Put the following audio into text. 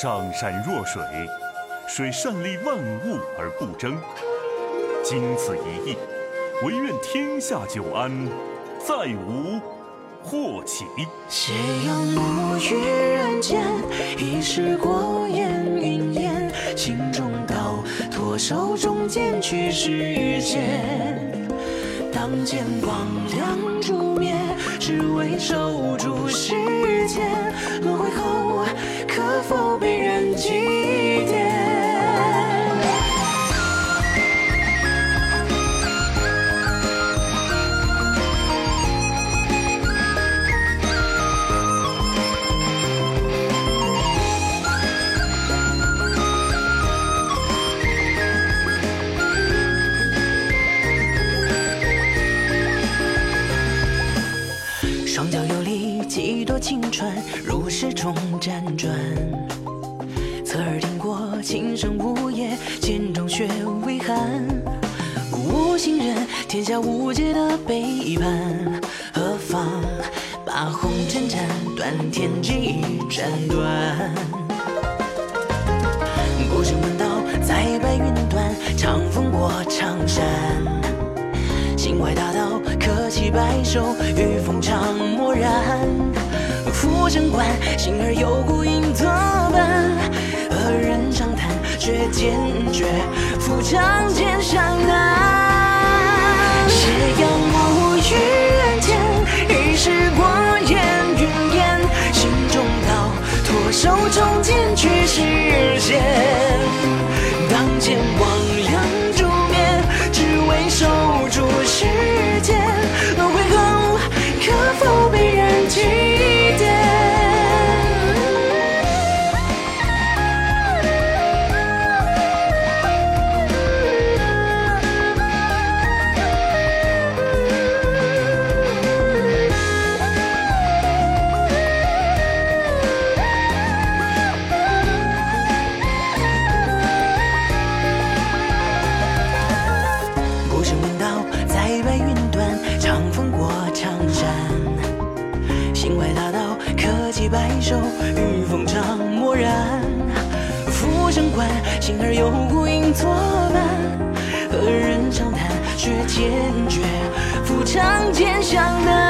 上善若水，水善利万物而不争。经此一役，唯愿天下久安，再无祸起。斜阳暮雨人间，已是过眼云烟。心中道，托手中剑去世间。当剑光亮烛灭，只为守住世间。起点双脚游离，几多青春如诗中辗转。侧耳听过琴声呜咽，剑中血微寒。无心人，天下无解的背叛，何妨把红尘斩断，天机斩断。孤身问道，在白云端，长风过长山。心怀大道，可期白首，与风长漠然。浮生观，心儿有孤影作伴。人长叹，却坚决扶长剑向南。斜阳暮雨人间，已是过眼云烟。心中道，脱手中剑却是白首，与风长默然。浮生观，心儿有孤影作伴。何人长叹，却坚决扶长剑向南。